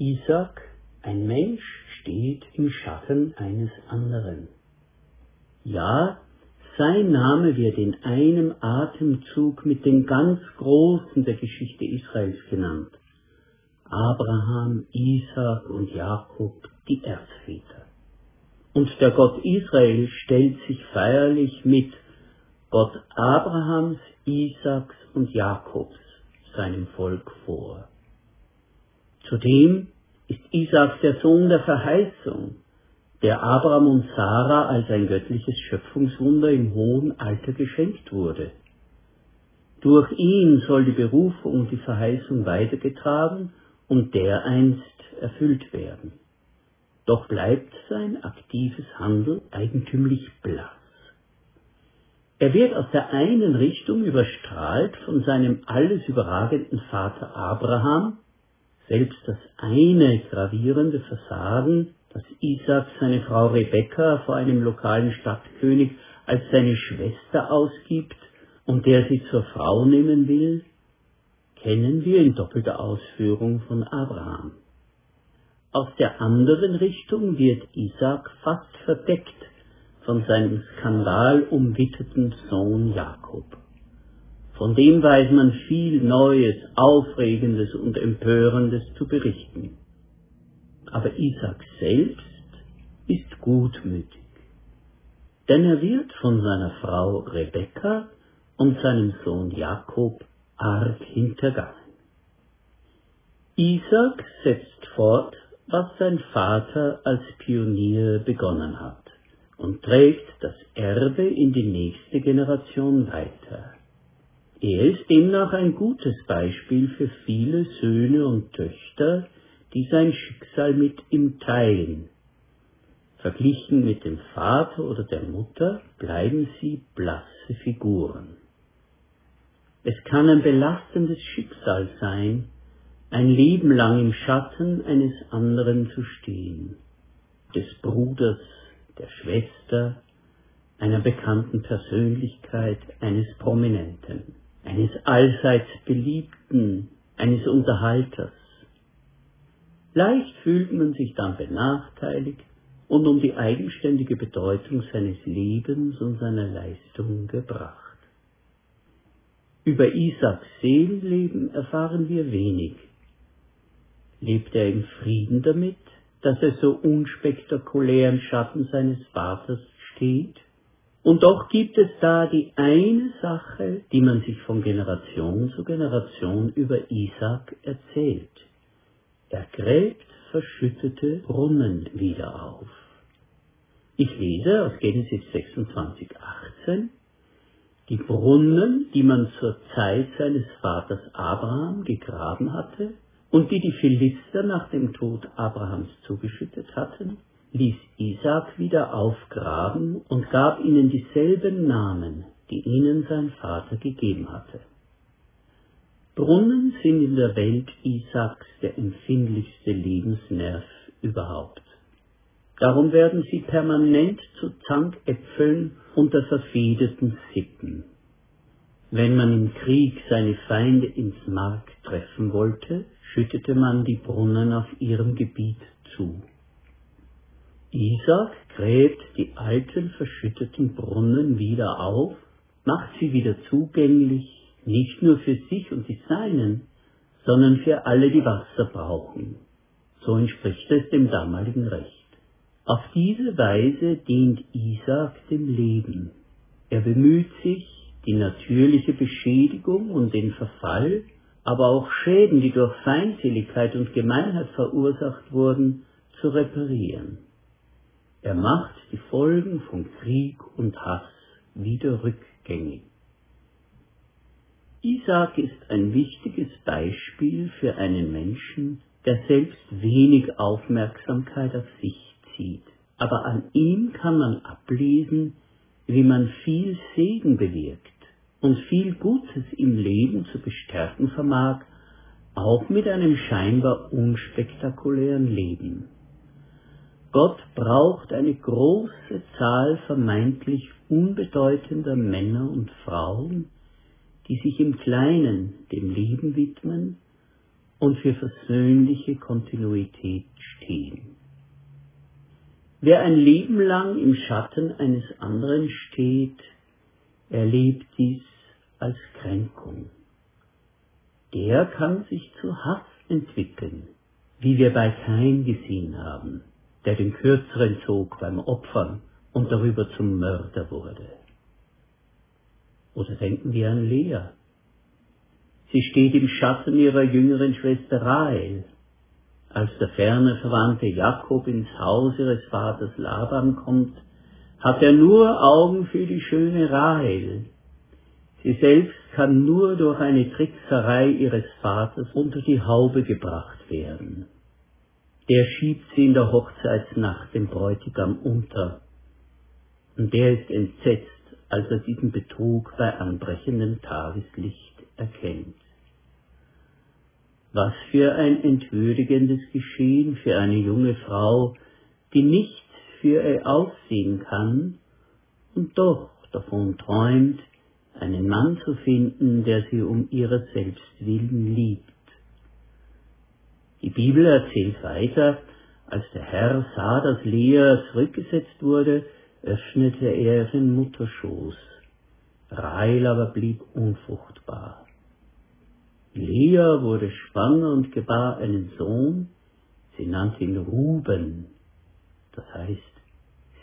Isaac, ein Mensch, steht im Schatten eines anderen. Ja, sein Name wird in einem Atemzug mit den ganz Großen der Geschichte Israels genannt. Abraham, Isaac und Jakob, die Erzväter. Und der Gott Israel stellt sich feierlich mit Gott Abrahams, Isaaks und Jakobs, seinem Volk vor. Zudem ist Isaak der Sohn der Verheißung, der Abraham und Sarah als ein göttliches Schöpfungswunder im hohen Alter geschenkt wurde. Durch ihn soll die Berufung und die Verheißung weitergetragen und dereinst erfüllt werden. Doch bleibt sein aktives Handeln eigentümlich blass. Er wird aus der einen Richtung überstrahlt von seinem alles überragenden Vater Abraham, selbst das eine gravierende Versagen, dass Isaac seine Frau Rebekka vor einem lokalen Stadtkönig als seine Schwester ausgibt und der sie zur Frau nehmen will, kennen wir in doppelter Ausführung von Abraham. Aus der anderen Richtung wird Isaac fast verdeckt von seinem skandalumwitterten Sohn Jakob. Von dem weiß man viel Neues, Aufregendes und Empörendes zu berichten. Aber Isaac selbst ist gutmütig, denn er wird von seiner Frau Rebekka und seinem Sohn Jakob arg hintergangen. Isaac setzt fort, was sein Vater als Pionier begonnen hat und trägt das Erbe in die nächste Generation weiter. Er ist demnach ein gutes Beispiel für viele Söhne und Töchter, die sein Schicksal mit ihm teilen. Verglichen mit dem Vater oder der Mutter bleiben sie blasse Figuren. Es kann ein belastendes Schicksal sein, ein Leben lang im Schatten eines anderen zu stehen, des Bruders, der Schwester, einer bekannten Persönlichkeit, eines Prominenten, eines allseits Beliebten, eines Unterhalters. Leicht fühlt man sich dann benachteiligt und um die eigenständige Bedeutung seines Lebens und seiner Leistung gebracht. Über Isaaks Seelenleben erfahren wir wenig. Lebt er im Frieden damit, dass er so unspektakulär im Schatten seines Vaters steht? Und doch gibt es da die eine Sache, die man sich von Generation zu Generation über Isaac erzählt. Er gräbt verschüttete Brunnen wieder auf. Ich lese aus Genesis 26, 18, die Brunnen, die man zur Zeit seines Vaters Abraham gegraben hatte und die die Philister nach dem Tod Abrahams zugeschüttet hatten, ließ Isaac wieder aufgraben und gab ihnen dieselben Namen, die ihnen sein Vater gegeben hatte. Brunnen sind in der Welt Isaaks der empfindlichste Lebensnerv überhaupt. Darum werden sie permanent zu Zankäpfeln unter verfehdeten Sippen. Wenn man im Krieg seine Feinde ins Mark treffen wollte, schüttete man die Brunnen auf ihrem Gebiet zu. Isaac gräbt die alten verschütteten Brunnen wieder auf, macht sie wieder zugänglich, nicht nur für sich und die Seinen, sondern für alle, die Wasser brauchen. So entspricht es dem damaligen Recht. Auf diese Weise dient Isaac dem Leben. Er bemüht sich, die natürliche Beschädigung und den Verfall, aber auch Schäden, die durch Feindseligkeit und Gemeinheit verursacht wurden, zu reparieren. Er macht die Folgen von Krieg und Hass wieder rückgängig. Isaac ist ein wichtiges Beispiel für einen Menschen, der selbst wenig Aufmerksamkeit auf sich zieht. Aber an ihm kann man ablesen, wie man viel Segen bewirkt und viel Gutes im Leben zu bestärken vermag, auch mit einem scheinbar unspektakulären Leben. Gott braucht eine große Zahl vermeintlich unbedeutender Männer und Frauen, die sich im Kleinen dem Leben widmen und für versöhnliche Kontinuität stehen. Wer ein Leben lang im Schatten eines anderen steht, erlebt dies als Kränkung. Der kann sich zu Hass entwickeln, wie wir bei Kain gesehen haben, der den Kürzeren zog beim Opfern und darüber zum Mörder wurde. Oder denken wir an Lea. Sie steht im Schatten ihrer jüngeren Schwester Rahel. Als der ferne Verwandte Jakob ins Haus ihres Vaters Laban kommt, hat er nur Augen für die schöne Rahel. Sie selbst kann nur durch eine Trickserei ihres Vaters unter die Haube gebracht werden. Der schiebt sie in der Hochzeitsnacht dem Bräutigam unter. Und der ist entsetzt, als er diesen Betrug bei anbrechendem Tageslicht erkennt. Was für ein entwürdigendes Geschehen für eine junge Frau, die nichts für ihr Aussehen kann und doch davon träumt, einen Mann zu finden, der sie um ihrer selbst willen liebt. Die Bibel erzählt weiter, als der Herr sah, dass Lea zurückgesetzt wurde, öffnete er den Mutterschoß. Rahel aber blieb unfruchtbar. Lea wurde schwanger und gebar einen Sohn, sie nannte ihn Ruben, das heißt,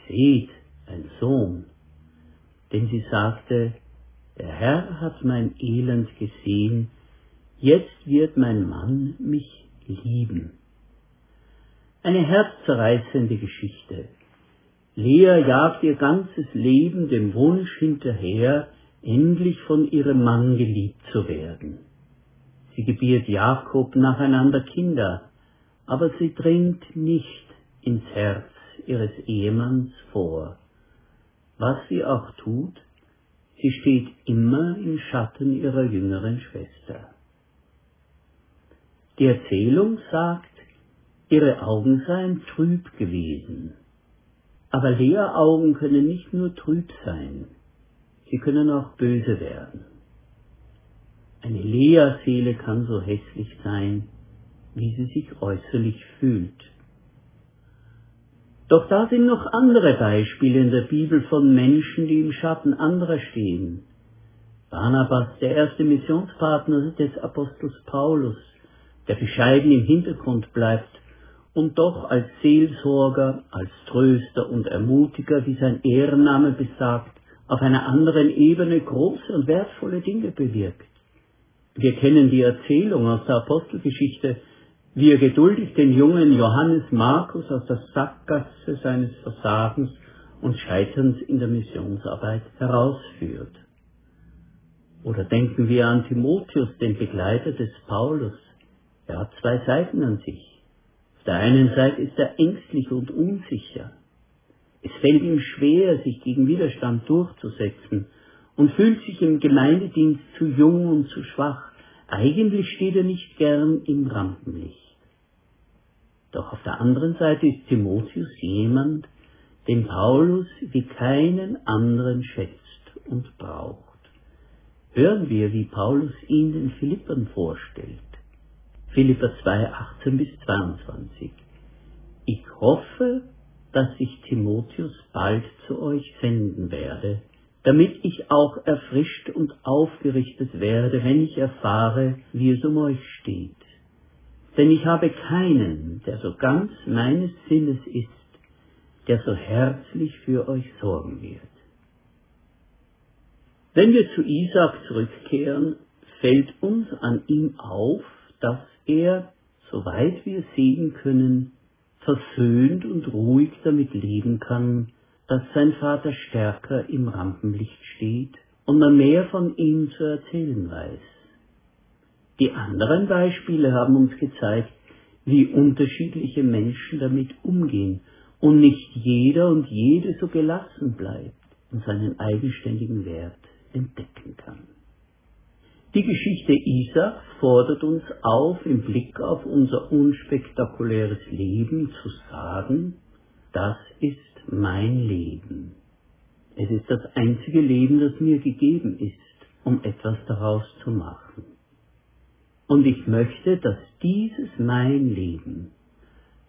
seht, ein Sohn, denn sie sagte, der Herr hat mein Elend gesehen, jetzt wird mein Mann mich lieben. Eine herzzerreißende Geschichte. Lea jagt ihr ganzes Leben dem Wunsch hinterher, endlich von ihrem Mann geliebt zu werden. Sie gebiert Jakob nacheinander Kinder, aber sie dringt nicht ins Herz ihres Ehemanns vor. Was sie auch tut, sie steht immer im Schatten ihrer jüngeren Schwester. Die Erzählung sagt, ihre Augen seien trüb gewesen. Aber Lea-Augen können nicht nur trüb sein, sie können auch böse werden. Eine Lea-Seele kann so hässlich sein, wie sie sich äußerlich fühlt. Doch da sind noch andere Beispiele in der Bibel von Menschen, die im Schatten anderer stehen. Barnabas, der erste Missionspartner des Apostels Paulus, der bescheiden im Hintergrund bleibt und doch als Seelsorger, als Tröster und Ermutiger, wie sein Ehrenname besagt, auf einer anderen Ebene große und wertvolle Dinge bewirkt. Wir kennen die Erzählung aus der Apostelgeschichte, wie er geduldig den jungen Johannes Markus aus der Sackgasse seines Versagens und Scheiterns in der Missionsarbeit herausführt. Oder denken wir an Timotheus, den Begleiter des Paulus. Er hat zwei Seiten an sich. Auf der einen Seite ist er ängstlich und unsicher. Es fällt ihm schwer, sich gegen Widerstand durchzusetzen und fühlt sich im Gemeindedienst zu jung und zu schwach. Eigentlich steht er nicht gern im Rampenlicht. Doch auf der anderen Seite ist Timotheus jemand, den Paulus wie keinen anderen schätzt und braucht. Hören wir, wie Paulus ihn den Philippern vorstellt. Philipper 2, 18 bis 22. Ich hoffe, dass ich Timotheus bald zu euch senden werde, damit ich auch erfrischt und aufgerichtet werde, wenn ich erfahre, wie es um euch steht denn ich habe keinen, der so ganz meines Sinnes ist, der so herzlich für euch sorgen wird. Wenn wir zu Isaac zurückkehren, fällt uns an ihm auf, dass er, soweit wir sehen können, versöhnt und ruhig damit leben kann, dass sein Vater stärker im Rampenlicht steht und man mehr von ihm zu erzählen weiß. Die anderen Beispiele haben uns gezeigt, wie unterschiedliche Menschen damit umgehen und nicht jeder und jede so gelassen bleibt und seinen eigenständigen Wert entdecken kann. Die Geschichte Isaac fordert uns auf, im Blick auf unser unspektakuläres Leben zu sagen, das ist mein Leben. Es ist das einzige Leben, das mir gegeben ist, um etwas daraus zu machen. Und ich möchte, dass dieses mein Leben,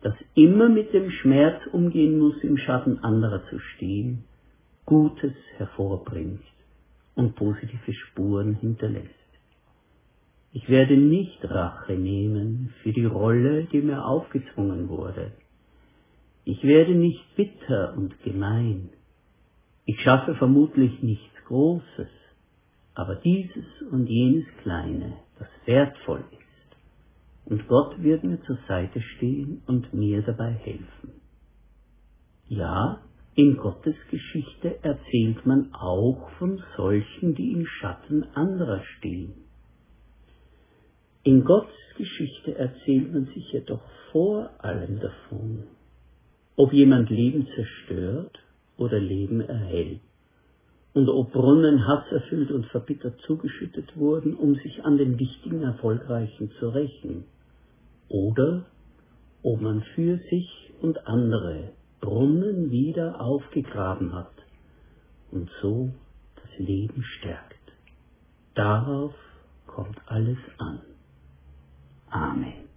das immer mit dem Schmerz umgehen muss, im Schatten anderer zu stehen, Gutes hervorbringt und positive Spuren hinterlässt. Ich werde nicht Rache nehmen für die Rolle, die mir aufgezwungen wurde. Ich werde nicht bitter und gemein. Ich schaffe vermutlich nichts Großes, aber dieses und jenes Kleine, das wertvoll ist. Und Gott wird mir zur Seite stehen und mir dabei helfen. Ja, in Gottes Geschichte erzählt man auch von solchen, die im Schatten anderer stehen. In Gottes Geschichte erzählt man sich jedoch vor allem davon, ob jemand Leben zerstört oder Leben erhält und ob Brunnen hasserfüllt und verbittert zugeschüttet wurden, um sich an den wichtigen Erfolgreichen zu rächen, oder ob man für sich und andere Brunnen wieder aufgegraben hat und so das Leben stärkt. Darauf kommt alles an. Amen.